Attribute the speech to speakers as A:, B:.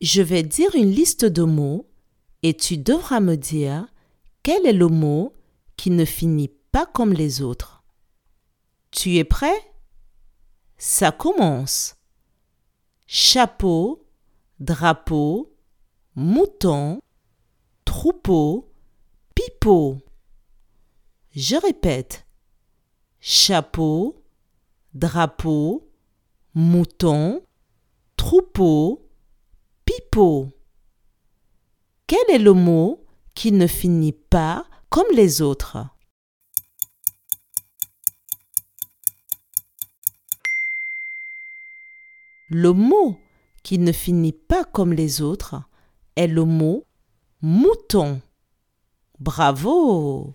A: Je vais dire une liste de mots et tu devras me dire quel est le mot qui ne finit pas comme les autres. Tu es prêt? Ça commence. Chapeau, drapeau, mouton, troupeau, pipeau. Je répète. Chapeau, drapeau, mouton, troupeau, Quel est le mot qui ne finit pas comme les autres? Le mot qui ne finit pas comme les autres est le mot mouton. Bravo